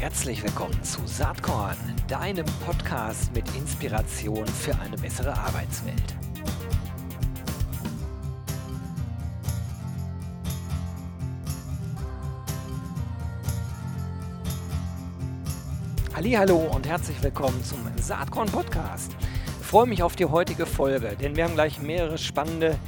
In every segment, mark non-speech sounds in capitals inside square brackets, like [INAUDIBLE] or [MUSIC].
Herzlich willkommen zu Saatkorn, deinem Podcast mit Inspiration für eine bessere Arbeitswelt. Hallo und herzlich willkommen zum Saatkorn Podcast. Ich freue mich auf die heutige Folge, denn wir haben gleich mehrere spannende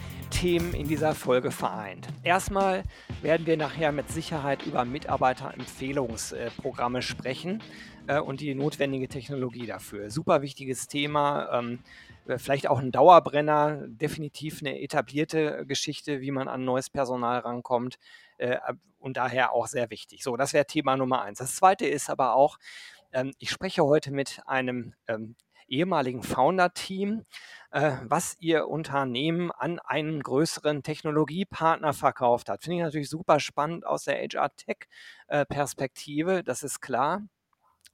Themen in dieser Folge vereint. Erstmal werden wir nachher mit Sicherheit über Mitarbeiterempfehlungsprogramme sprechen äh, und die notwendige Technologie dafür. Super wichtiges Thema, ähm, äh, vielleicht auch ein Dauerbrenner, definitiv eine etablierte Geschichte, wie man an neues Personal rankommt äh, und daher auch sehr wichtig. So, das wäre Thema Nummer eins. Das zweite ist aber auch, ähm, ich spreche heute mit einem ähm, ehemaligen Founder-Team, äh, was ihr Unternehmen an einen größeren Technologiepartner verkauft hat. Finde ich natürlich super spannend aus der HR-Tech-Perspektive, das ist klar.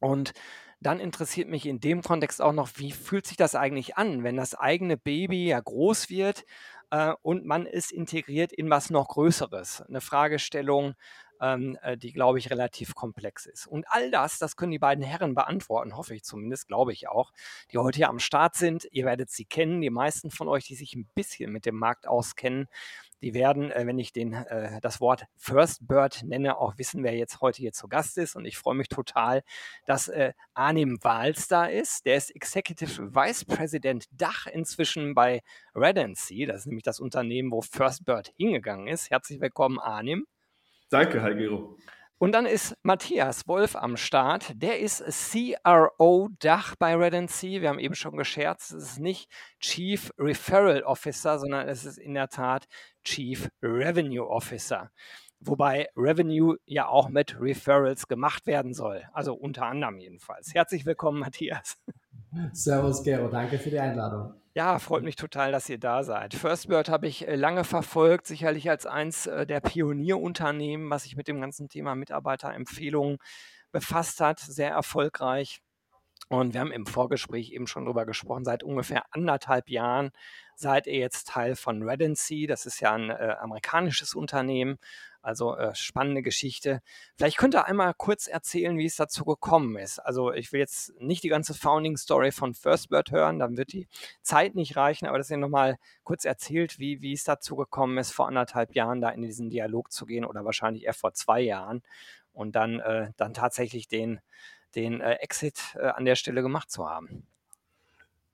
Und dann interessiert mich in dem Kontext auch noch, wie fühlt sich das eigentlich an, wenn das eigene Baby ja groß wird äh, und man ist integriert in was noch Größeres. Eine Fragestellung, ähm, äh, die, glaube ich, relativ komplex ist. Und all das, das können die beiden Herren beantworten, hoffe ich zumindest, glaube ich auch, die heute hier am Start sind. Ihr werdet sie kennen. Die meisten von euch, die sich ein bisschen mit dem Markt auskennen, die werden, äh, wenn ich den, äh, das Wort First Bird nenne, auch wissen, wer jetzt heute hier zu Gast ist. Und ich freue mich total, dass Arnim Wals da ist. Der ist Executive Vice President Dach inzwischen bei Redency. Das ist nämlich das Unternehmen, wo First Bird hingegangen ist. Herzlich willkommen, Arnim. Danke, Herr Gero. Und dann ist Matthias Wolf am Start. Der ist CRO Dach bei Redency. Wir haben eben schon gescherzt, es ist nicht Chief Referral Officer, sondern es ist in der Tat Chief Revenue Officer. Wobei Revenue ja auch mit Referrals gemacht werden soll. Also unter anderem jedenfalls. Herzlich willkommen, Matthias. Servus, Gero. Danke für die Einladung. Ja, freut mich total, dass ihr da seid. Firstbird habe ich äh, lange verfolgt, sicherlich als eins äh, der Pionierunternehmen, was sich mit dem ganzen Thema Mitarbeiterempfehlungen befasst hat. Sehr erfolgreich. Und wir haben im Vorgespräch eben schon drüber gesprochen, seit ungefähr anderthalb Jahren seid ihr jetzt Teil von Redency. Das ist ja ein äh, amerikanisches Unternehmen, also äh, spannende Geschichte. Vielleicht könnt ihr einmal kurz erzählen, wie es dazu gekommen ist. Also ich will jetzt nicht die ganze Founding Story von Firstbird hören, dann wird die Zeit nicht reichen, aber dass ihr nochmal kurz erzählt, wie, wie es dazu gekommen ist, vor anderthalb Jahren da in diesen Dialog zu gehen oder wahrscheinlich eher vor zwei Jahren und dann, äh, dann tatsächlich den, den äh, Exit äh, an der Stelle gemacht zu haben.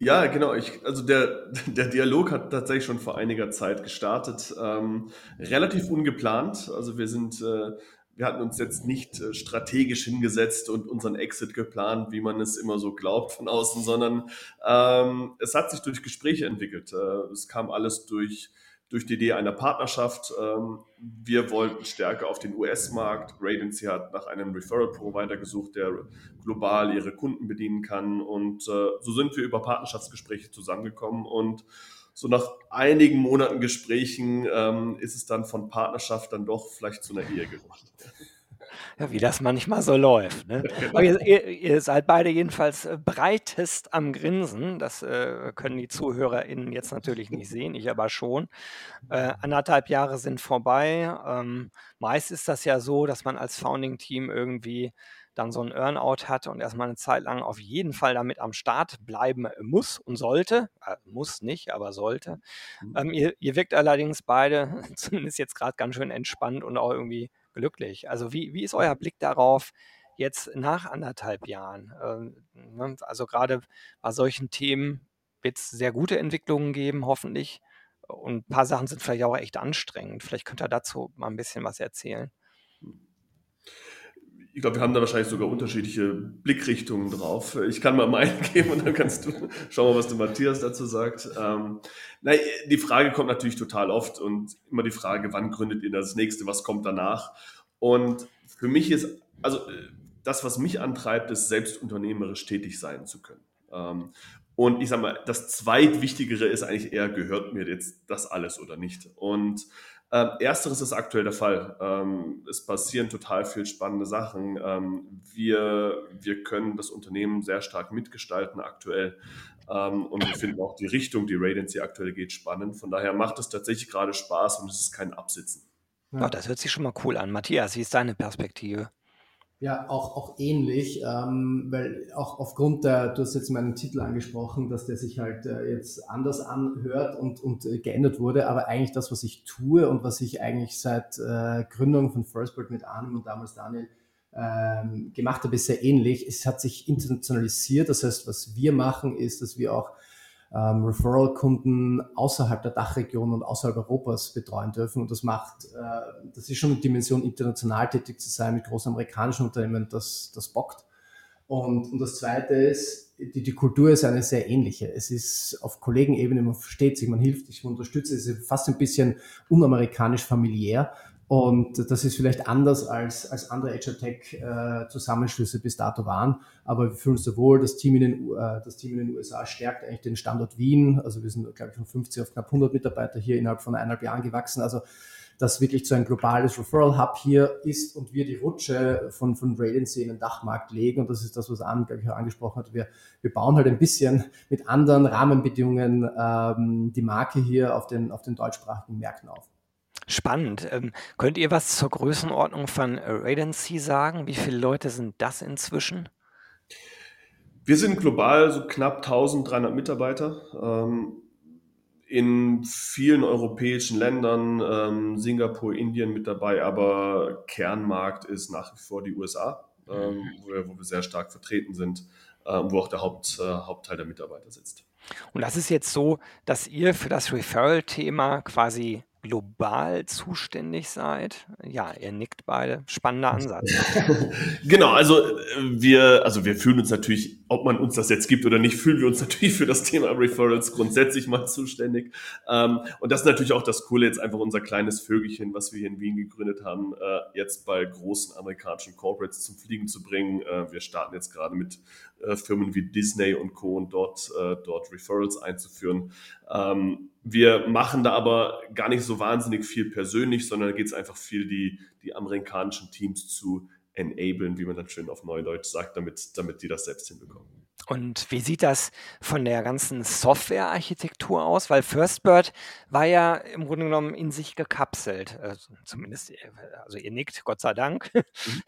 Ja, genau. Ich, also der, [LAUGHS] der Dialog hat tatsächlich schon vor einiger Zeit gestartet. Ähm, relativ ungeplant. Also wir sind, äh, wir hatten uns jetzt nicht äh, strategisch hingesetzt und unseren Exit geplant, wie man es immer so glaubt von außen, sondern ähm, es hat sich durch Gespräche entwickelt. Äh, es kam alles durch durch die Idee einer Partnerschaft. Ähm, wir wollten stärker auf den US-Markt. Radency hat nach einem Referral-Provider gesucht, der global ihre Kunden bedienen kann. Und äh, so sind wir über Partnerschaftsgespräche zusammengekommen. Und so nach einigen Monaten Gesprächen ähm, ist es dann von Partnerschaft dann doch vielleicht zu einer Ehe geworden. Ja, wie das manchmal so läuft. Ne? [LAUGHS] Aber ihr, ihr, ihr, seid beide jedenfalls äh, breitest am Grinsen. Das äh, können die ZuhörerInnen jetzt natürlich nicht sehen, ich aber schon. Äh, anderthalb Jahre sind vorbei. Ähm, meist ist das ja so, dass man als Founding-Team irgendwie dann so ein Earnout hat und erstmal eine Zeit lang auf jeden Fall damit am Start bleiben muss und sollte. Äh, muss nicht, aber sollte. Mhm. Ähm, ihr, ihr wirkt allerdings beide, [LAUGHS] zumindest jetzt gerade ganz schön entspannt und auch irgendwie glücklich. Also wie, wie ist euer Blick darauf jetzt nach anderthalb Jahren? Ähm, ne, also gerade bei solchen Themen wird es sehr gute Entwicklungen geben, hoffentlich. Und ein paar Sachen sind vielleicht auch echt anstrengend. Vielleicht könnt ihr dazu mal ein bisschen was erzählen. Ich glaube, wir haben da wahrscheinlich sogar unterschiedliche Blickrichtungen drauf. Ich kann mal meinen [LAUGHS] geben und dann kannst du schauen, was der Matthias dazu sagt. Ähm, na, die Frage kommt natürlich total oft und immer die Frage, wann gründet ihr das nächste, was kommt danach? Und für mich ist, also das, was mich antreibt, ist selbst unternehmerisch tätig sein zu können. Ähm, und ich sage mal, das zweitwichtigere ist eigentlich eher, gehört mir jetzt das alles oder nicht? Und ähm, ersteres ist aktuell der Fall. Ähm, es passieren total viel spannende Sachen. Ähm, wir, wir können das Unternehmen sehr stark mitgestalten aktuell. Ähm, und wir finden auch die Richtung, die Radiancy aktuell geht, spannend. Von daher macht es tatsächlich gerade Spaß und es ist kein Absitzen. Ja. Oh, das hört sich schon mal cool an. Matthias, wie ist deine Perspektive? Ja, auch, auch ähnlich, ähm, weil auch aufgrund der, du hast jetzt meinen Titel angesprochen, dass der sich halt äh, jetzt anders anhört und, und äh, geändert wurde, aber eigentlich das, was ich tue und was ich eigentlich seit äh, Gründung von Firstbird mit Arnim und damals Daniel ähm, gemacht habe, ist sehr ähnlich. Es hat sich internationalisiert, das heißt, was wir machen, ist, dass wir auch ähm, Referral-Kunden außerhalb der Dachregion und außerhalb Europas betreuen dürfen. Und das macht, äh, das ist schon eine Dimension, international tätig zu sein mit großen amerikanischen Unternehmen, das, das bockt. Und, und das Zweite ist, die, die Kultur ist eine sehr ähnliche. Es ist auf Kollegenebene, man versteht sich, man hilft sich, man unterstützt. Es ist fast ein bisschen unamerikanisch familiär. Und das ist vielleicht anders als, als andere HR Tech äh, Zusammenschlüsse bis dato waren. Aber wir fühlen uns sehr wohl. Das Team, in den, äh, das Team in den USA stärkt eigentlich den Standort Wien. Also wir sind, glaube ich, von 50 auf knapp 100 Mitarbeiter hier innerhalb von eineinhalb Jahren gewachsen. Also das wirklich zu ein globales Referral Hub hier ist und wir die Rutsche von, von Radiancy in den Dachmarkt legen. Und das ist das, was Anne, glaube ich, auch angesprochen hat. Wir, wir bauen halt ein bisschen mit anderen Rahmenbedingungen ähm, die Marke hier auf den, auf den deutschsprachigen Märkten auf. Spannend. Ähm, könnt ihr was zur Größenordnung von Radency sagen? Wie viele Leute sind das inzwischen? Wir sind global so knapp 1300 Mitarbeiter. Ähm, in vielen europäischen Ländern, ähm, Singapur, Indien mit dabei, aber Kernmarkt ist nach wie vor die USA, ähm, wo, wir, wo, wir, sehr stark vertreten sind, äh, wo auch der Haupt, äh, Hauptteil der Mitarbeiter sitzt. Und das ist jetzt so, dass ihr für das Referral-Thema quasi global zuständig seid? Ja, ihr nickt beide. Spannender Ansatz. [LAUGHS] genau, also äh, wir, also wir fühlen uns natürlich, ob man uns das jetzt gibt oder nicht, fühlen wir uns [LAUGHS] natürlich für das Thema Referrals grundsätzlich mal zuständig. Ähm, und das ist natürlich auch das Coole, jetzt einfach unser kleines Vögelchen, was wir hier in Wien gegründet haben, äh, jetzt bei großen amerikanischen Corporates zum Fliegen zu bringen. Äh, wir starten jetzt gerade mit Firmen wie Disney und Co. und dort, dort Referrals einzuführen. Ähm, wir machen da aber gar nicht so wahnsinnig viel persönlich, sondern da geht es einfach viel, die, die amerikanischen Teams zu enablen, wie man dann schön auf Neudeutsch sagt, damit, damit die das selbst hinbekommen. Und wie sieht das von der ganzen Softwarearchitektur aus? Weil FirstBird war ja im Grunde genommen in sich gekapselt. Also zumindest, also ihr nickt, Gott sei Dank.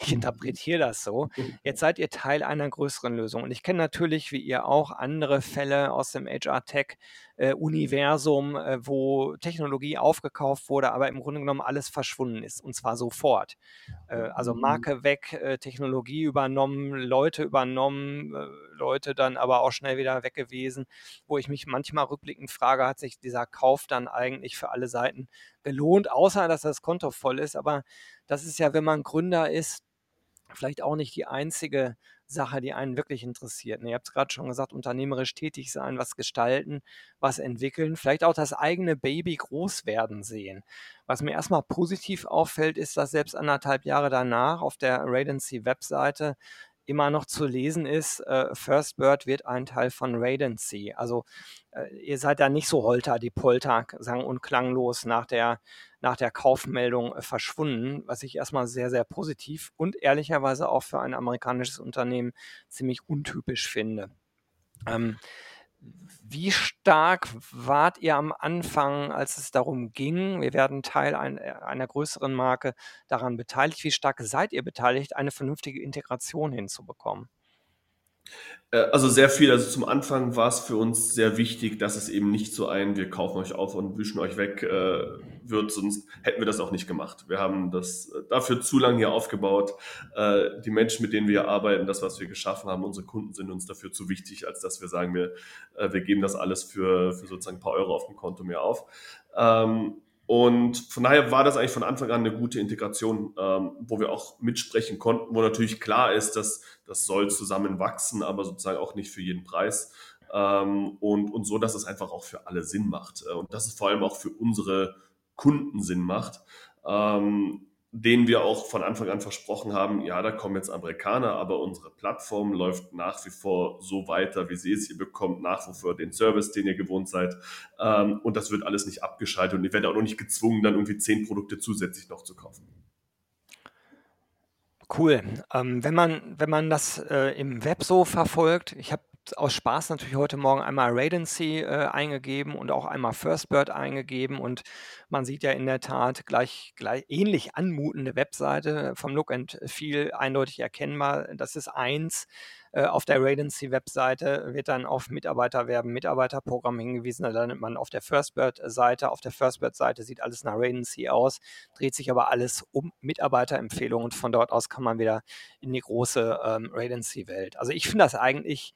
Ich interpretiere das so. [LAUGHS] Jetzt seid ihr Teil einer größeren Lösung. Und ich kenne natürlich, wie ihr auch, andere Fälle aus dem HR-Tech-Universum, äh, äh, wo Technologie aufgekauft wurde, aber im Grunde genommen alles verschwunden ist. Und zwar sofort. Äh, also mhm. Marke weg, äh, Technologie übernommen, Leute übernommen, äh, Leute dann aber auch schnell wieder weg gewesen, wo ich mich manchmal rückblickend frage, hat sich dieser Kauf dann eigentlich für alle Seiten gelohnt, außer dass das Konto voll ist. Aber das ist ja, wenn man Gründer ist, vielleicht auch nicht die einzige Sache, die einen wirklich interessiert. ihr habt es gerade schon gesagt, unternehmerisch tätig sein, was gestalten, was entwickeln, vielleicht auch das eigene Baby groß werden sehen. Was mir erstmal positiv auffällt, ist, dass selbst anderthalb Jahre danach auf der Radency Webseite immer noch zu lesen ist, äh, First Bird wird ein Teil von Radency. Also äh, ihr seid da nicht so holter die Polter, sang und klanglos nach der, nach der Kaufmeldung äh, verschwunden, was ich erstmal sehr, sehr positiv und ehrlicherweise auch für ein amerikanisches Unternehmen ziemlich untypisch finde. Ähm, wie stark wart ihr am Anfang, als es darum ging, wir werden Teil ein, äh, einer größeren Marke daran beteiligt? Wie stark seid ihr beteiligt, eine vernünftige Integration hinzubekommen? Äh, also sehr viel. Also zum Anfang war es für uns sehr wichtig, dass es eben nicht so ein, wir kaufen euch auf und wischen euch weg äh, wird, sonst hätten wir das auch nicht gemacht. Wir haben das äh, dafür zu lange hier aufgebaut. Äh, die Menschen, mit denen wir arbeiten, das, was wir geschaffen haben, unsere Kunden sind uns dafür zu wichtig, als dass wir sagen, wir, äh, wir geben das alles für, für sozusagen ein paar Euro auf dem Konto mehr auf. Ähm, und von daher war das eigentlich von Anfang an eine gute Integration, ähm, wo wir auch mitsprechen konnten, wo natürlich klar ist, dass das soll zusammen wachsen, aber sozusagen auch nicht für jeden Preis. Ähm, und, und so, dass es einfach auch für alle Sinn macht. Äh, und dass es vor allem auch für unsere Kunden Sinn macht. Ähm, denen wir auch von Anfang an versprochen haben, ja, da kommen jetzt Amerikaner, aber unsere Plattform läuft nach wie vor so weiter, wie sie ist. Ihr bekommt nach wie vor den Service, den ihr gewohnt seid. Ähm, und das wird alles nicht abgeschaltet und ihr werdet auch noch nicht gezwungen, dann irgendwie zehn Produkte zusätzlich noch zu kaufen. Cool. Ähm, wenn, man, wenn man das äh, im Web so verfolgt, ich habe aus Spaß natürlich heute Morgen einmal Radency äh, eingegeben und auch einmal Firstbird eingegeben und man sieht ja in der Tat gleich, gleich ähnlich anmutende Webseite vom Look and Feel eindeutig erkennbar. Das ist eins. Äh, auf der Radency-Webseite wird dann auf Mitarbeiterwerben, Mitarbeiterprogramm hingewiesen. Da landet man auf der Firstbird-Seite. Auf der Firstbird-Seite sieht alles nach Radency aus, dreht sich aber alles um Mitarbeiterempfehlungen und von dort aus kann man wieder in die große ähm, Radency-Welt. Also ich finde das eigentlich,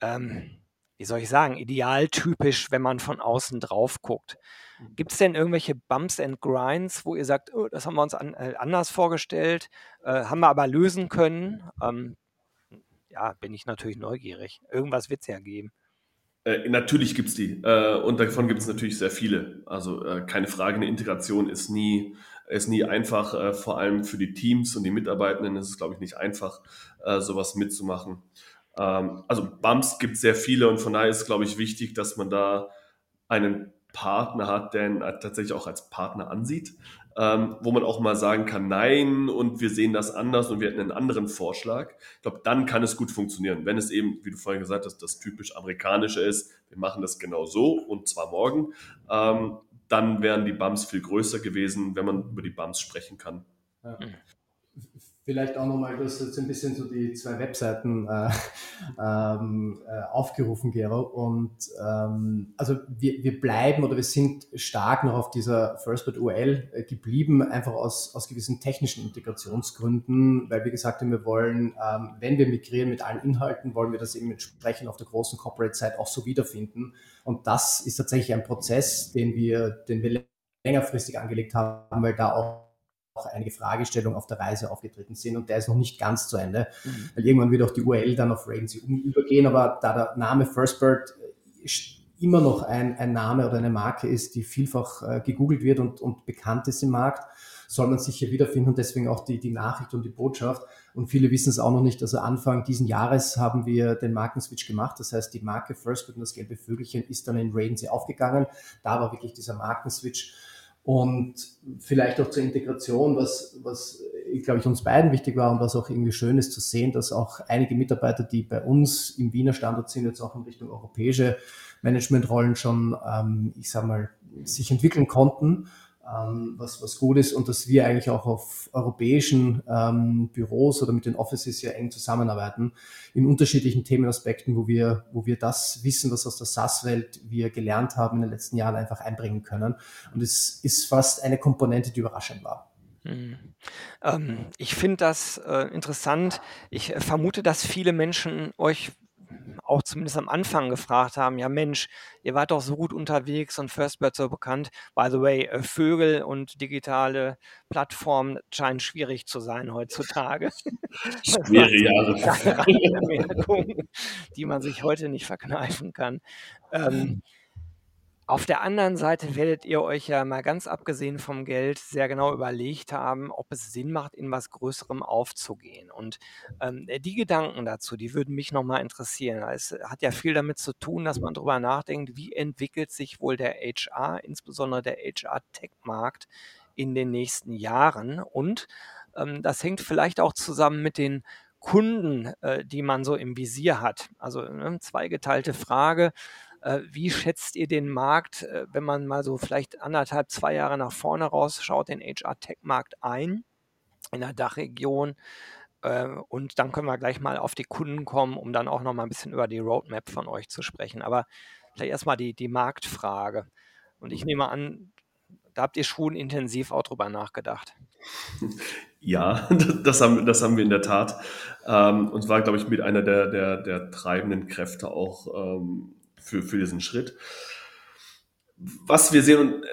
ähm, wie soll ich sagen, idealtypisch, wenn man von außen drauf guckt. Mhm. Gibt es denn irgendwelche Bumps and Grinds, wo ihr sagt, oh, das haben wir uns an, äh, anders vorgestellt, äh, haben wir aber lösen können? Ähm, ja, bin ich natürlich neugierig. Irgendwas wird es ja geben. Äh, natürlich gibt es die. Äh, und davon gibt es natürlich sehr viele. Also äh, keine Frage, eine Integration ist nie, ist nie einfach. Äh, vor allem für die Teams und die Mitarbeitenden ist es, glaube ich, nicht einfach, sowas mitzumachen. Ähm, also Bumps gibt es sehr viele und von daher ist es, glaube ich, wichtig, dass man da einen Partner hat, der ihn tatsächlich auch als Partner ansieht ähm, wo man auch mal sagen kann, nein, und wir sehen das anders und wir hätten einen anderen Vorschlag. Ich glaube, dann kann es gut funktionieren. Wenn es eben, wie du vorhin gesagt hast, das typisch amerikanische ist, wir machen das genau so und zwar morgen, ähm, dann wären die Bums viel größer gewesen, wenn man über die Bums sprechen kann. Ja. Vielleicht auch nochmal, du hast jetzt ein bisschen so die zwei Webseiten äh, [LAUGHS] ähm, äh, aufgerufen, Gero. Und ähm, also wir, wir bleiben oder wir sind stark noch auf dieser FirstBit URL geblieben, einfach aus, aus gewissen technischen Integrationsgründen, weil wir gesagt haben, wir wollen, ähm, wenn wir migrieren mit allen Inhalten, wollen wir das eben entsprechend auf der großen Corporate-Seite auch so wiederfinden. Und das ist tatsächlich ein Prozess, den wir, den wir längerfristig angelegt haben, weil da auch auch einige Fragestellungen auf der Reise aufgetreten sind und der ist noch nicht ganz zu Ende, mhm. weil irgendwann wird auch die URL dann auf Ravency übergehen, aber da der Name Firstbird immer noch ein, ein Name oder eine Marke ist, die vielfach äh, gegoogelt wird und, und bekannt ist im Markt, soll man sich hier wiederfinden und deswegen auch die, die Nachricht und die Botschaft. Und viele wissen es auch noch nicht. Also Anfang diesen Jahres haben wir den Markenswitch gemacht. Das heißt, die Marke Firstbird und das gelbe Vögelchen ist dann in Ravency aufgegangen. Da war wirklich dieser Markenswitch und vielleicht auch zur Integration, was, was glaube ich, uns beiden wichtig war und was auch irgendwie schön ist zu sehen, dass auch einige Mitarbeiter, die bei uns im Wiener Standort sind, jetzt auch in Richtung europäische Managementrollen schon, ähm, ich sage mal, sich entwickeln konnten was, was gut ist und dass wir eigentlich auch auf europäischen ähm, Büros oder mit den Offices ja eng zusammenarbeiten in unterschiedlichen Themenaspekten, wo wir, wo wir das Wissen, was aus der SaaS-Welt wir gelernt haben in den letzten Jahren einfach einbringen können. Und es ist fast eine Komponente, die überraschend war. Hm. Ähm, ich finde das äh, interessant. Ich äh, vermute, dass viele Menschen euch auch zumindest am Anfang gefragt haben, ja Mensch, ihr wart doch so gut unterwegs und Firstbird so bekannt. By the way, äh, Vögel und digitale Plattformen scheinen schwierig zu sein heutzutage. [LAUGHS] Schwere Jahre. [LAUGHS] die man sich heute nicht verkneifen kann. Ähm, auf der anderen Seite werdet ihr euch ja mal ganz abgesehen vom Geld sehr genau überlegt haben, ob es Sinn macht, in was Größerem aufzugehen. Und ähm, die Gedanken dazu, die würden mich nochmal interessieren. Es hat ja viel damit zu tun, dass man darüber nachdenkt, wie entwickelt sich wohl der HR, insbesondere der HR-Tech-Markt in den nächsten Jahren. Und ähm, das hängt vielleicht auch zusammen mit den Kunden, äh, die man so im Visier hat. Also ne, zweigeteilte Frage. Äh, wie schätzt ihr den Markt, äh, wenn man mal so vielleicht anderthalb, zwei Jahre nach vorne rausschaut, den HR-Tech-Markt ein in der Dachregion? Äh, und dann können wir gleich mal auf die Kunden kommen, um dann auch noch mal ein bisschen über die Roadmap von euch zu sprechen. Aber vielleicht erstmal die, die Marktfrage. Und ich nehme an, da habt ihr schon intensiv auch drüber nachgedacht. [LAUGHS] Ja, [LAUGHS] das haben, das haben wir in der Tat. Ähm, und war, glaube ich, mit einer der, der, der treibenden Kräfte auch ähm, für, für diesen Schritt. Was wir sehen, und äh,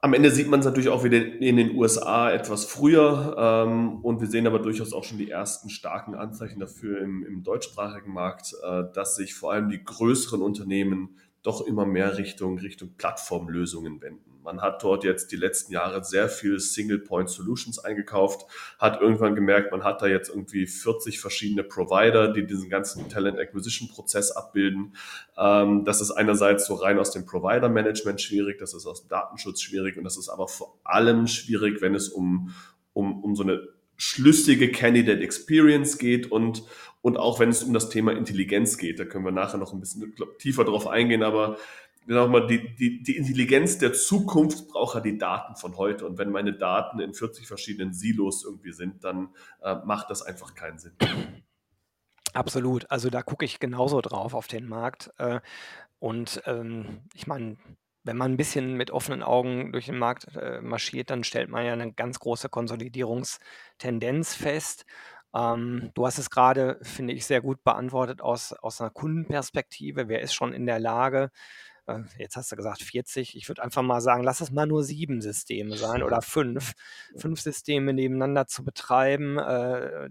am Ende sieht man es natürlich auch wieder in den USA etwas früher ähm, und wir sehen aber durchaus auch schon die ersten starken Anzeichen dafür im, im deutschsprachigen Markt, äh, dass sich vor allem die größeren Unternehmen doch immer mehr Richtung, Richtung Plattformlösungen wenden. Man hat dort jetzt die letzten Jahre sehr viel Single-Point-Solutions eingekauft, hat irgendwann gemerkt, man hat da jetzt irgendwie 40 verschiedene Provider, die diesen ganzen Talent-Acquisition-Prozess abbilden. Ähm, das ist einerseits so rein aus dem Provider-Management schwierig, das ist aus dem Datenschutz schwierig und das ist aber vor allem schwierig, wenn es um, um, um so eine schlüssige Candidate Experience geht und Und auch wenn es um das Thema Intelligenz geht, da können wir nachher noch ein bisschen tiefer drauf eingehen, aber mal, die, die, die Intelligenz der Zukunft braucht ja die Daten von heute. Und wenn meine Daten in 40 verschiedenen Silos irgendwie sind, dann äh, macht das einfach keinen Sinn. Absolut. Also da gucke ich genauso drauf auf den Markt. Äh, und ähm, ich meine, wenn man ein bisschen mit offenen Augen durch den Markt äh, marschiert, dann stellt man ja eine ganz große Konsolidierungstendenz fest. Ähm, du hast es gerade, finde ich, sehr gut beantwortet aus, aus einer Kundenperspektive. Wer ist schon in der Lage, jetzt hast du gesagt 40, ich würde einfach mal sagen, lass es mal nur sieben Systeme sein oder [LAUGHS] fünf, fünf Systeme nebeneinander zu betreiben. Äh,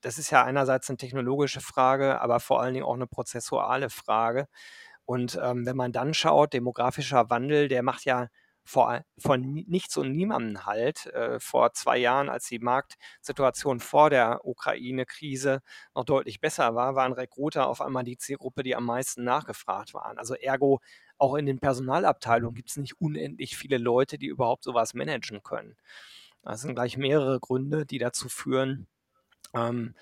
das ist ja einerseits eine technologische Frage, aber vor allen Dingen auch eine prozessuale Frage. Und ähm, wenn man dann schaut, demografischer Wandel, der macht ja vor, vor nichts und niemanden halt. Äh, vor zwei Jahren, als die Marktsituation vor der Ukraine-Krise noch deutlich besser war, waren Recruiter auf einmal die Zielgruppe, die am meisten nachgefragt waren. Also ergo, auch in den Personalabteilungen gibt es nicht unendlich viele Leute, die überhaupt sowas managen können. Das sind gleich mehrere Gründe, die dazu führen, ähm,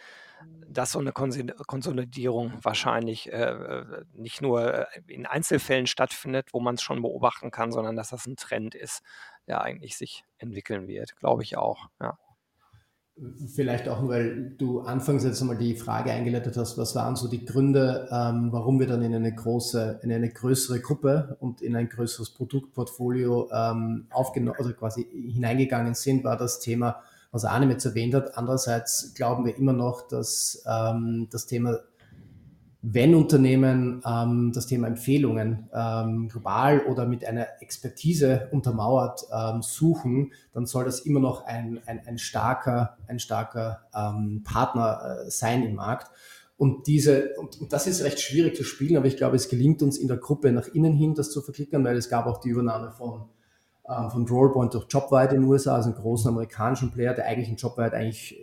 dass so eine Konsolidierung wahrscheinlich äh, äh, nicht nur äh, in Einzelfällen stattfindet, wo man es schon beobachten kann, sondern dass das ein Trend ist, der eigentlich sich entwickeln wird, glaube ich auch. Ja. Vielleicht auch, weil du anfangs jetzt einmal die Frage eingeleitet hast, was waren so die Gründe, ähm, warum wir dann in eine große, in eine größere Gruppe und in ein größeres Produktportfolio ähm, aufgenommen, also quasi hineingegangen sind, war das Thema was Arne jetzt erwähnt hat. Andererseits glauben wir immer noch, dass ähm, das Thema, wenn Unternehmen ähm, das Thema Empfehlungen ähm, global oder mit einer Expertise untermauert ähm, suchen, dann soll das immer noch ein, ein, ein starker, ein starker ähm, Partner äh, sein im Markt. Und diese, und, und, das ist recht schwierig zu spielen, aber ich glaube, es gelingt uns in der Gruppe nach innen hin, das zu verklickern, weil es gab auch die Übernahme von ähm, von Rollpoint durch Jobwide in den USA, also einen großen amerikanischen Player, der eigentlich in Jobwide eigentlich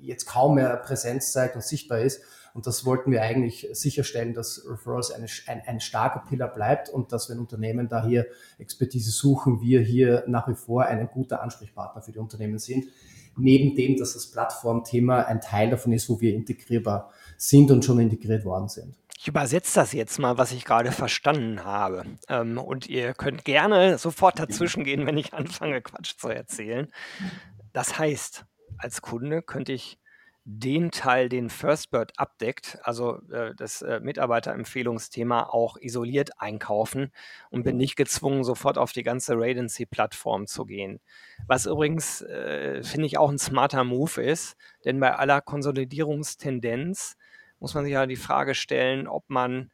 jetzt kaum mehr Präsenz zeigt und sichtbar ist. Und das wollten wir eigentlich sicherstellen, dass Referrals eine, ein, ein starker Pillar bleibt und dass wenn Unternehmen da hier Expertise suchen, wir hier nach wie vor ein guter Ansprechpartner für die Unternehmen sind. Neben dem, dass das Plattformthema ein Teil davon ist, wo wir integrierbar sind und schon integriert worden sind. Ich übersetze das jetzt mal, was ich gerade verstanden habe. Ähm, und ihr könnt gerne sofort dazwischen gehen, wenn ich anfange, Quatsch zu erzählen. Das heißt, als Kunde könnte ich den Teil, den FirstBird abdeckt, also äh, das äh, Mitarbeiterempfehlungsthema, auch isoliert einkaufen und bin nicht gezwungen, sofort auf die ganze Radency-Plattform zu gehen. Was übrigens, äh, finde ich, auch ein smarter Move ist, denn bei aller Konsolidierungstendenz muss man sich ja die Frage stellen, ob man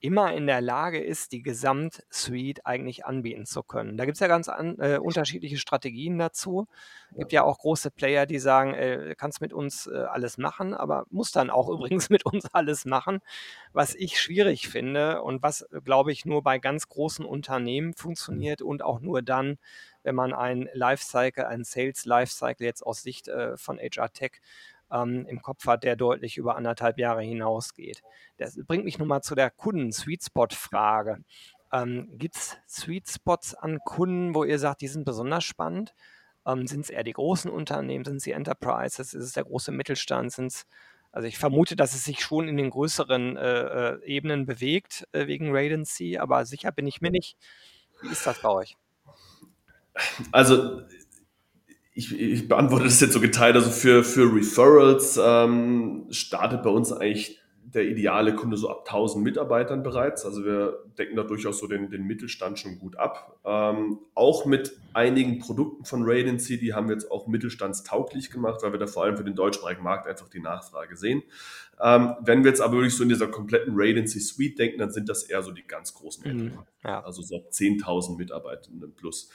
immer in der Lage ist, die Gesamtsuite eigentlich anbieten zu können. Da gibt es ja ganz an, äh, unterschiedliche Strategien dazu. Es gibt ja auch große Player, die sagen, äh, kannst mit uns äh, alles machen, aber muss dann auch [LAUGHS] übrigens mit uns alles machen, was ich schwierig finde und was, glaube ich, nur bei ganz großen Unternehmen funktioniert und auch nur dann, wenn man ein Lifecycle, ein Sales Lifecycle jetzt aus Sicht äh, von HR Tech ähm, im Kopf hat, der deutlich über anderthalb Jahre hinausgeht. Das bringt mich nochmal zu der Kunden-Sweet-Spot-Frage. Ähm, Gibt es Sweet Spots an Kunden, wo ihr sagt, die sind besonders spannend? Ähm, sind es eher die großen Unternehmen? Sind es die Enterprises? Ist es der große Mittelstand? Sind's, also ich vermute, dass es sich schon in den größeren äh, äh, Ebenen bewegt äh, wegen Radency, aber sicher bin ich mir nicht. Wie ist das bei euch? Also ich, ich beantworte das jetzt so geteilt. Also für, für Referrals ähm, startet bei uns eigentlich der ideale Kunde so ab 1000 Mitarbeitern bereits. Also wir decken da durchaus so den, den Mittelstand schon gut ab. Ähm, auch mit einigen Produkten von Radency, die haben wir jetzt auch mittelstandstauglich gemacht, weil wir da vor allem für den deutschsprachigen Markt einfach die Nachfrage sehen. Ähm, wenn wir jetzt aber wirklich so in dieser kompletten Radency Suite denken, dann sind das eher so die ganz großen mhm, ja. Also so 10.000 Mitarbeitenden plus.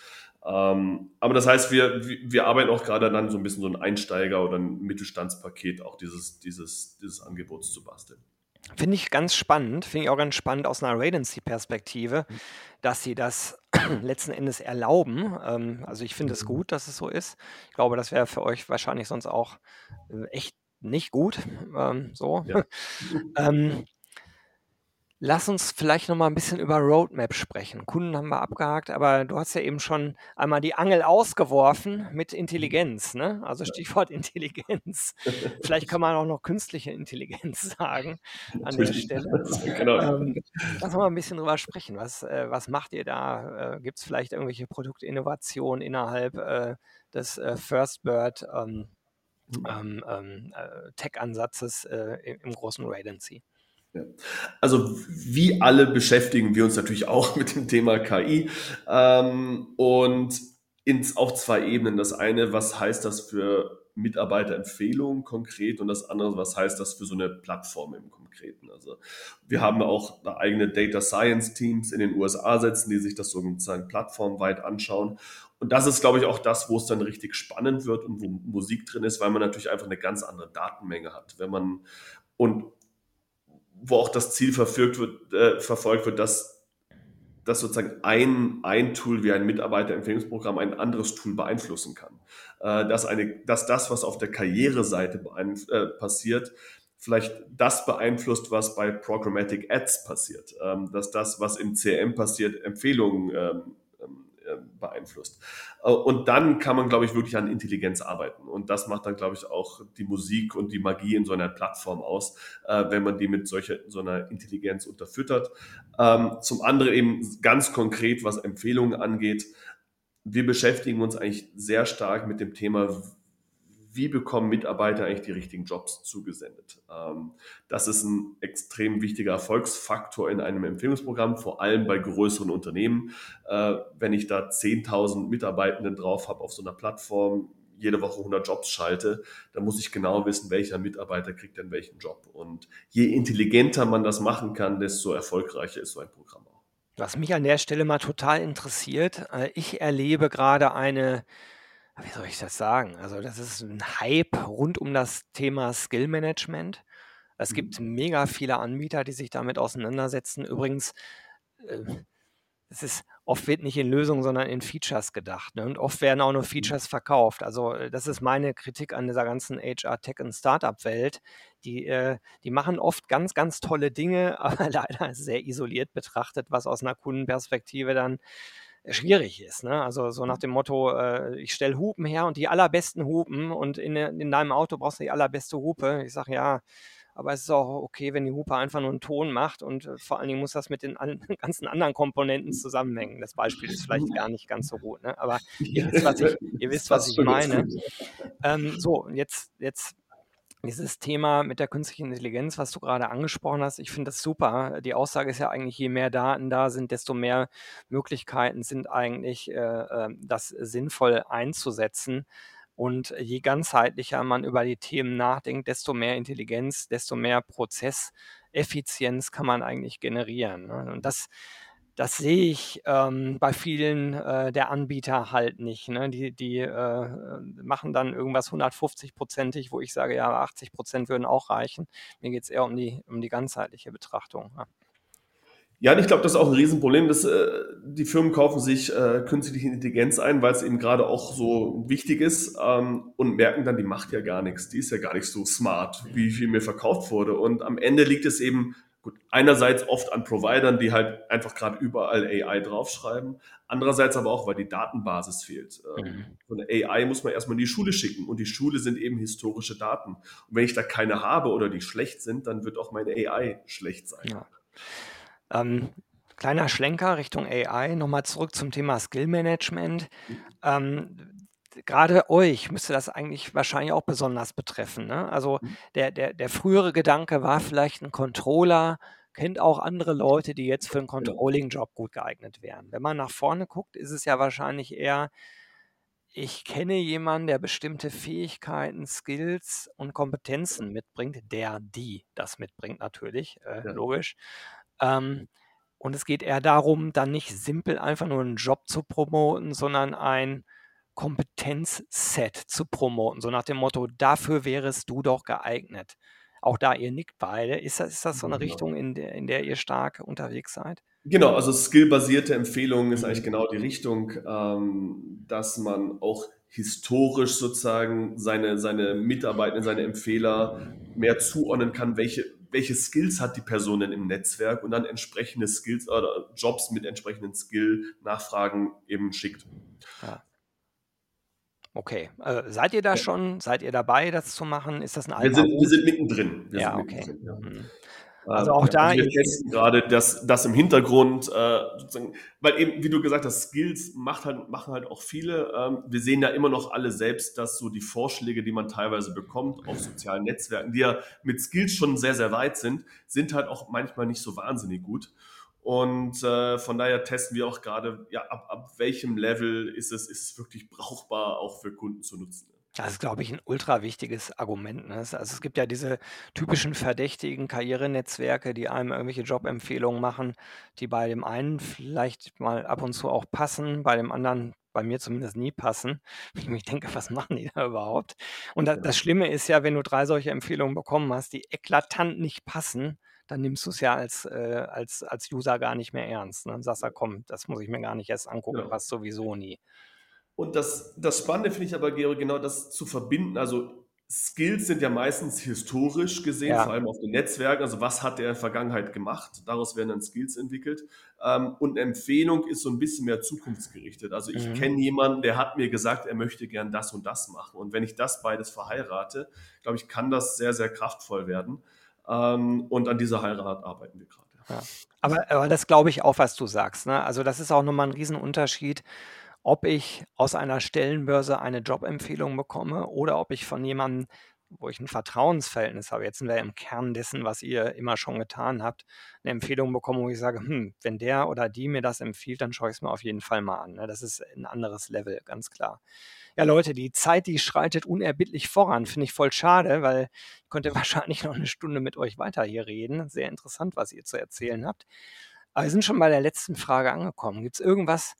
Ähm, aber das heißt, wir, wir arbeiten auch gerade dann so ein bisschen so ein Einsteiger- oder ein Mittelstandspaket auch dieses, dieses, dieses Angebots zu basteln. Finde ich ganz spannend, finde ich auch ganz spannend aus einer Radency-Perspektive, dass sie das [CLEARS THROAT] letzten Endes erlauben. Ähm, also ich finde es mhm. gut, dass es so ist. Ich glaube, das wäre für euch wahrscheinlich sonst auch äh, echt nicht gut. Ähm, so. Ja. [LAUGHS] ähm, Lass uns vielleicht noch mal ein bisschen über Roadmap sprechen. Kunden haben wir abgehakt, aber du hast ja eben schon einmal die Angel ausgeworfen mit Intelligenz, ne? Also Stichwort [LAUGHS] Intelligenz. Vielleicht kann man auch noch künstliche Intelligenz [LAUGHS] sagen an der Stelle. [LAUGHS] Genau. Ähm, lass uns mal ein bisschen drüber sprechen. Was, äh, was macht ihr da? Äh, Gibt es vielleicht irgendwelche Produktinnovationen innerhalb äh, des äh, First Bird ähm, ähm, ähm äh, Tech-Ansatzes äh, im großen Radency? Also wie alle beschäftigen wir uns natürlich auch [LAUGHS] mit dem Thema KI ähm, und ins auch zwei Ebenen. Das eine, was heißt das für Mitarbeiterempfehlungen konkret und das andere, was heißt das für so eine Plattform im Konkreten. Also wir haben auch eigene Data Science Teams in den USA setzen, die sich das sozusagen plattformweit anschauen. Und das ist, glaube ich, auch das, wo es dann richtig spannend wird und wo Musik drin ist, weil man natürlich einfach eine ganz andere Datenmenge hat. Wenn man und wo auch das Ziel verfolgt wird, äh, verfolgt wird dass, dass sozusagen ein, ein Tool wie ein Mitarbeiterempfehlungsprogramm ein anderes Tool beeinflussen kann. Äh, dass, eine, dass das, was auf der Karriereseite äh, passiert, vielleicht das beeinflusst, was bei Programmatic Ads passiert. Ähm, dass das, was im CRM passiert, Empfehlungen ähm, äh, beeinflusst. Äh, und dann kann man, glaube ich, wirklich an Intelligenz arbeiten. Und das macht dann, glaube ich, auch die Musik und die Magie in so einer Plattform aus, äh, wenn man die mit solcher, so einer Intelligenz unterfüttert. Ähm, zum anderen eben ganz konkret, was Empfehlungen angeht. Wir beschäftigen uns eigentlich sehr stark mit dem Thema, wie bekommen Mitarbeiter eigentlich die richtigen Jobs zugesendet. Ähm, das ist ein extrem wichtiger Erfolgsfaktor in einem Empfehlungsprogramm, vor allem bei größeren Unternehmen. Äh, wenn ich da 10.000 Mitarbeitenden drauf habe auf so einer Plattform, jede Woche 100 Jobs schalte, dann muss ich genau wissen, welcher Mitarbeiter kriegt denn welchen Job. Und je intelligenter man das machen kann, desto erfolgreicher ist so ein Programm auch. Was mich an der Stelle mal total interessiert, äh, ich erlebe gerade eine wie soll ich das sagen? Also, das ist ein Hype rund um das Thema Skill Management. Es gibt mhm. mega viele Anbieter, die sich damit auseinandersetzen. Übrigens, äh, es ist oft wird nicht in Lösungen, sondern in Features gedacht, ne? Und oft werden auch nur mhm. Features verkauft. Also, äh, das ist meine Kritik an dieser ganzen HR, Tech und Startup-Welt. Die, äh, die machen oft ganz, ganz tolle Dinge, [LAUGHS] aber leider sehr isoliert betrachtet, was aus einer Kundenperspektive dann schwierig ist. Ne? Also so nach dem Motto, äh, ich stelle Hupen her und die allerbesten Hupen und in, in deinem Auto brauchst du die allerbeste Hupe. Ich sage ja, aber es ist auch okay, wenn die Hupe einfach nur einen Ton macht und äh, vor allen Dingen muss das mit den an, [LAUGHS] ganzen anderen Komponenten zusammenhängen. Das Beispiel ist vielleicht gar nicht ganz so gut, ne? aber ihr wisst, was ich, ihr wisst, was ich meine. Ähm, so, jetzt, jetzt dieses Thema mit der künstlichen Intelligenz, was du gerade angesprochen hast, ich finde das super. Die Aussage ist ja eigentlich, je mehr Daten da sind, desto mehr Möglichkeiten sind eigentlich, äh, ähm, das sinnvoll einzusetzen. Und je ganzheitlicher man über die Themen nachdenkt, desto mehr Intelligenz, desto mehr Prozesseffizienz kann man eigentlich generieren. Ne? Und das das sehe ich ähm, bei vielen äh, der Anbieter halt nicht. Ne? Die, die äh, machen dann irgendwas 150-prozentig, wo ich sage, ja, 80 Prozent würden auch reichen. Mir geht es eher um die, um die ganzheitliche Betrachtung. Ja. Ja, und ich glaube, das ist auch ein Riesenproblem, dass äh, die Firmen kaufen sich äh, künstliche Intelligenz ein, weil es eben gerade auch so wichtig ist ähm, und merken dann, die macht ja gar nichts, die ist ja gar nicht so smart, wie viel mir verkauft wurde. Und am Ende liegt es eben Gut, einerseits oft an Providern, die halt einfach gerade überall AI draufschreiben. Andererseits aber auch, weil die Datenbasis fehlt. Ähm, mhm. So eine AI muss man erstmal in die Schule schicken und die Schule sind eben historische Daten. Und wenn ich da keine habe oder die schlecht sind, dann wird auch meine AI schlecht sein. Ja. Ähm, kleiner Schlenker Richtung AI, nochmal zurück zum Thema Skill Management. Mhm. Ähm, gerade euch müsste das eigentlich wahrscheinlich auch besonders betreffen. Ne? Also mhm. der, der, der frühere Gedanke war vielleicht ein Controller, kennt auch andere Leute, die jetzt für einen Controlling-Job gut geeignet wären. Wenn man nach vorne guckt, ist es ja wahrscheinlich eher, ich kenne jemanden, der bestimmte Fähigkeiten, Skills und Kompetenzen mitbringt, der die das mitbringt natürlich, äh, ja. logisch. Ähm, und es geht eher darum, dann nicht simpel einfach nur einen Job zu promoten, sondern ein Kompetenzset zu promoten, so nach dem Motto, dafür wärest du doch geeignet. Auch da ihr nickt beide. Ist das, ist das so eine genau. Richtung, in der, in der ihr stark unterwegs seid? Genau, also skillbasierte Empfehlungen ist eigentlich genau die Richtung, ähm, dass man auch historisch sozusagen seine, seine Mitarbeiter, seine Empfehler mehr zuordnen kann, welche, welche Skills hat die Person denn im Netzwerk und dann entsprechende Skills oder Jobs mit entsprechenden Skill-Nachfragen eben schickt. Ja. Okay. Äh, seid ihr da ja. schon? Seid ihr dabei, das zu machen? Ist das ein alter wir sind, wir sind mittendrin. Wir ja, okay. Mittendrin, ja. Mhm. Also auch da. Also wir testen gerade das, das im Hintergrund, äh, weil eben, wie du gesagt hast, Skills macht halt, machen halt auch viele. Ähm, wir sehen ja immer noch alle selbst, dass so die Vorschläge, die man teilweise bekommt auf sozialen Netzwerken, die ja mit Skills schon sehr, sehr weit sind, sind halt auch manchmal nicht so wahnsinnig gut. Und äh, von daher testen wir auch gerade, ja, ab, ab welchem Level ist es, ist es wirklich brauchbar, auch für Kunden zu nutzen. Das ist, glaube ich, ein ultra wichtiges Argument. Ne? Also es gibt ja diese typischen verdächtigen Karrierenetzwerke, die einem irgendwelche Jobempfehlungen machen, die bei dem einen vielleicht mal ab und zu auch passen, bei dem anderen bei mir zumindest nie passen. Ich mich denke, was machen die da überhaupt? Und das, das Schlimme ist ja, wenn du drei solche Empfehlungen bekommen hast, die eklatant nicht passen, dann nimmst du es ja als, äh, als, als User gar nicht mehr ernst. Ne? Und sagst ja, komm, das muss ich mir gar nicht erst angucken, ja. passt sowieso nie. Und das, das Spannende finde ich aber, Georg, genau das zu verbinden. Also Skills sind ja meistens historisch gesehen, ja. vor allem auf den Netzwerken. Also was hat der in der Vergangenheit gemacht? Daraus werden dann Skills entwickelt. Ähm, und eine Empfehlung ist so ein bisschen mehr zukunftsgerichtet. Also ich mhm. kenne jemanden, der hat mir gesagt, er möchte gern das und das machen. Und wenn ich das beides verheirate, glaube ich, kann das sehr, sehr kraftvoll werden. Ähm, und an dieser Heirat arbeiten wir gerade. Ja. Aber, aber das glaube ich auch, was du sagst. Ne? Also das ist auch nochmal ein Riesenunterschied ob ich aus einer Stellenbörse eine Jobempfehlung bekomme oder ob ich von jemandem, wo ich ein Vertrauensverhältnis habe, jetzt sind wir im Kern dessen, was ihr immer schon getan habt, eine Empfehlung bekomme, wo ich sage, hm, wenn der oder die mir das empfiehlt, dann schaue ich es mir auf jeden Fall mal an. Ne? Das ist ein anderes Level, ganz klar. Ja, Leute, die Zeit, die schreitet unerbittlich voran. Finde ich voll schade, weil ich könnte [LAUGHS] wahrscheinlich noch eine Stunde mit euch weiter hier reden. Sehr interessant, was ihr zu erzählen habt. Aber wir sind schon bei der letzten Frage angekommen. Gibt es irgendwas,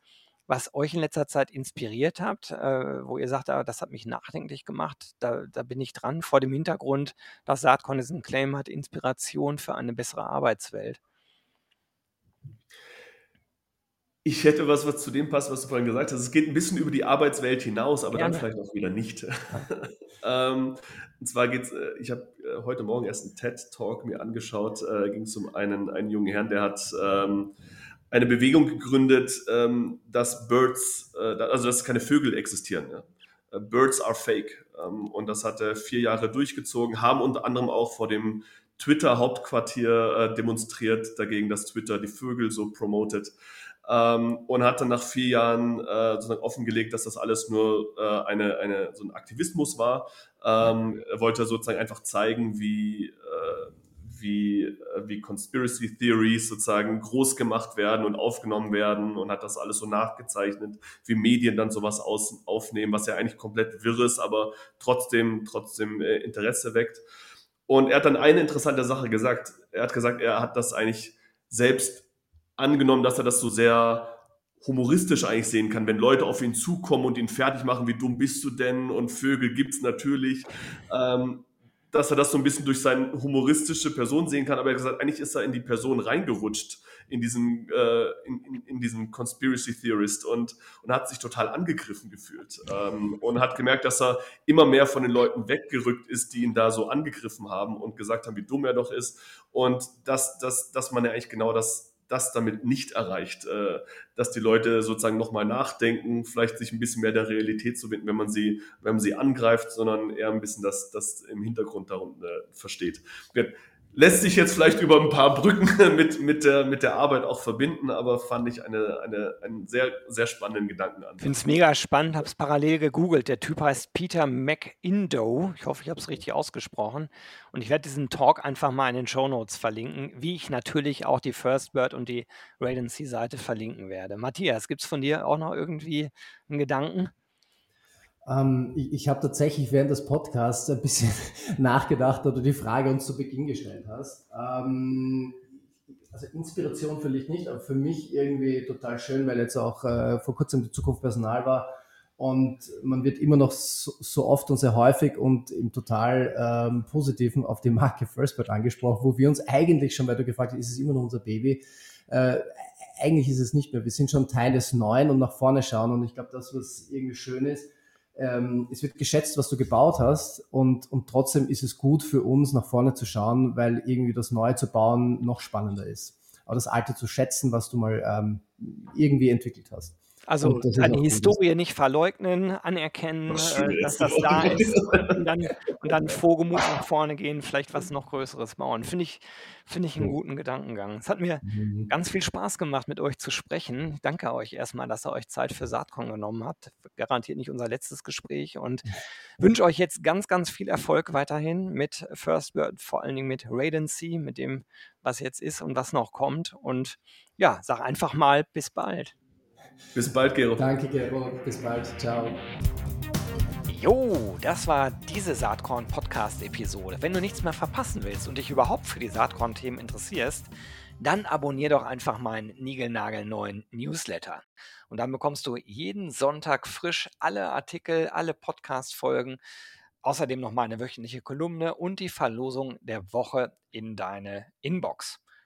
was euch in letzter Zeit inspiriert habt, äh, wo ihr sagt, ah, das hat mich nachdenklich gemacht, da, da bin ich dran, vor dem Hintergrund, dass Saatkorn diesen Claim hat, Inspiration für eine bessere Arbeitswelt? Ich hätte was, was zu dem passt, was du vorhin gesagt hast. Es geht ein bisschen über die Arbeitswelt hinaus, aber Gerne. dann vielleicht auch wieder nicht. [LAUGHS] ähm, und zwar geht es, äh, ich habe äh, heute Morgen erst einen TED-Talk mir angeschaut, äh, ging es um einen, einen jungen Herrn, der hat ähm, eine Bewegung gegründet, ähm, dass Birds, äh, also dass keine Vögel existieren. Ja. Äh, Birds are fake. Ähm, und das hat er vier Jahre durchgezogen, haben unter anderem auch vor dem Twitter-Hauptquartier äh, demonstriert dagegen, dass Twitter die Vögel so promotet. Ähm, und hat dann nach vier Jahren äh, sozusagen offengelegt, dass das alles nur äh, eine, eine, so ein Aktivismus war. Ähm, er wollte sozusagen einfach zeigen, wie, äh, wie, äh, wie Conspiracy Theories sozusagen groß gemacht werden und aufgenommen werden und hat das alles so nachgezeichnet, wie Medien dann sowas aus, aufnehmen, was ja eigentlich komplett wirr ist, aber trotzdem, trotzdem äh, Interesse weckt. Und er hat dann eine interessante Sache gesagt. Er hat gesagt, er hat das eigentlich selbst angenommen, dass er das so sehr humoristisch eigentlich sehen kann, wenn Leute auf ihn zukommen und ihn fertig machen, wie dumm bist du denn? Und Vögel gibt's natürlich. Ähm, dass er das so ein bisschen durch seine humoristische Person sehen kann, aber er hat gesagt, eigentlich ist er in die Person reingerutscht, in diesen, äh, in, in, in, diesen Conspiracy Theorist und, und hat sich total angegriffen gefühlt. Ähm, und hat gemerkt, dass er immer mehr von den Leuten weggerückt ist, die ihn da so angegriffen haben und gesagt haben, wie dumm er doch ist. Und dass, dass, dass man ja eigentlich genau das das damit nicht erreicht, äh, dass die Leute sozusagen nochmal nachdenken, vielleicht sich ein bisschen mehr der Realität zu wenden, wenn man sie, wenn man sie angreift, sondern eher ein bisschen das, das im Hintergrund darum versteht lässt sich jetzt vielleicht über ein paar Brücken [LAUGHS] mit, mit, der, mit der Arbeit auch verbinden, aber fand ich eine, eine, einen sehr, sehr spannenden Gedanken an. Ich finde es mega spannend, habe es parallel gegoogelt. Der Typ heißt Peter McIndoe. Ich hoffe, ich habe es richtig ausgesprochen. Und ich werde diesen Talk einfach mal in den Show Notes verlinken, wie ich natürlich auch die First Bird und die Radency-Seite verlinken werde. Matthias, gibt es von dir auch noch irgendwie einen Gedanken? Ähm, ich, ich habe tatsächlich während des Podcasts ein bisschen [LAUGHS] nachgedacht, da du die Frage uns zu Beginn gestellt hast. Ähm, also Inspiration vielleicht nicht, aber für mich irgendwie total schön, weil jetzt auch äh, vor kurzem die Zukunft Personal war und man wird immer noch so, so oft und sehr häufig und im total ähm, Positiven auf die Marke Firstbird angesprochen, wo wir uns eigentlich schon, weil du gefragt hast, ist es immer noch unser Baby, äh, eigentlich ist es nicht mehr. Wir sind schon Teil des Neuen und nach vorne schauen und ich glaube, das, was irgendwie schön ist, ähm, es wird geschätzt, was du gebaut hast und, und trotzdem ist es gut für uns, nach vorne zu schauen, weil irgendwie das Neue zu bauen noch spannender ist. Aber das Alte zu schätzen, was du mal ähm, irgendwie entwickelt hast. Also deine Historie nicht verleugnen, anerkennen, äh, dass das da ist und dann, und dann vorgemut nach vorne gehen, vielleicht was noch Größeres bauen. Finde ich, finde ich einen guten Gedankengang. Es hat mir mhm. ganz viel Spaß gemacht, mit euch zu sprechen. Ich danke euch erstmal, dass ihr euch Zeit für Saatkorn genommen habt. Garantiert nicht unser letztes Gespräch und wünsche euch jetzt ganz, ganz viel Erfolg weiterhin mit First Word, vor allen Dingen mit Radency, mit dem, was jetzt ist und was noch kommt. Und ja, sag einfach mal bis bald. Bis bald, Gero. Danke, Gero. Bis bald. Ciao. Jo, das war diese Saatkorn-Podcast-Episode. Wenn du nichts mehr verpassen willst und dich überhaupt für die Saatkorn-Themen interessierst, dann abonnier doch einfach meinen niegelnagelneuen Newsletter. Und dann bekommst du jeden Sonntag frisch alle Artikel, alle Podcast-Folgen, außerdem noch meine wöchentliche Kolumne und die Verlosung der Woche in deine Inbox.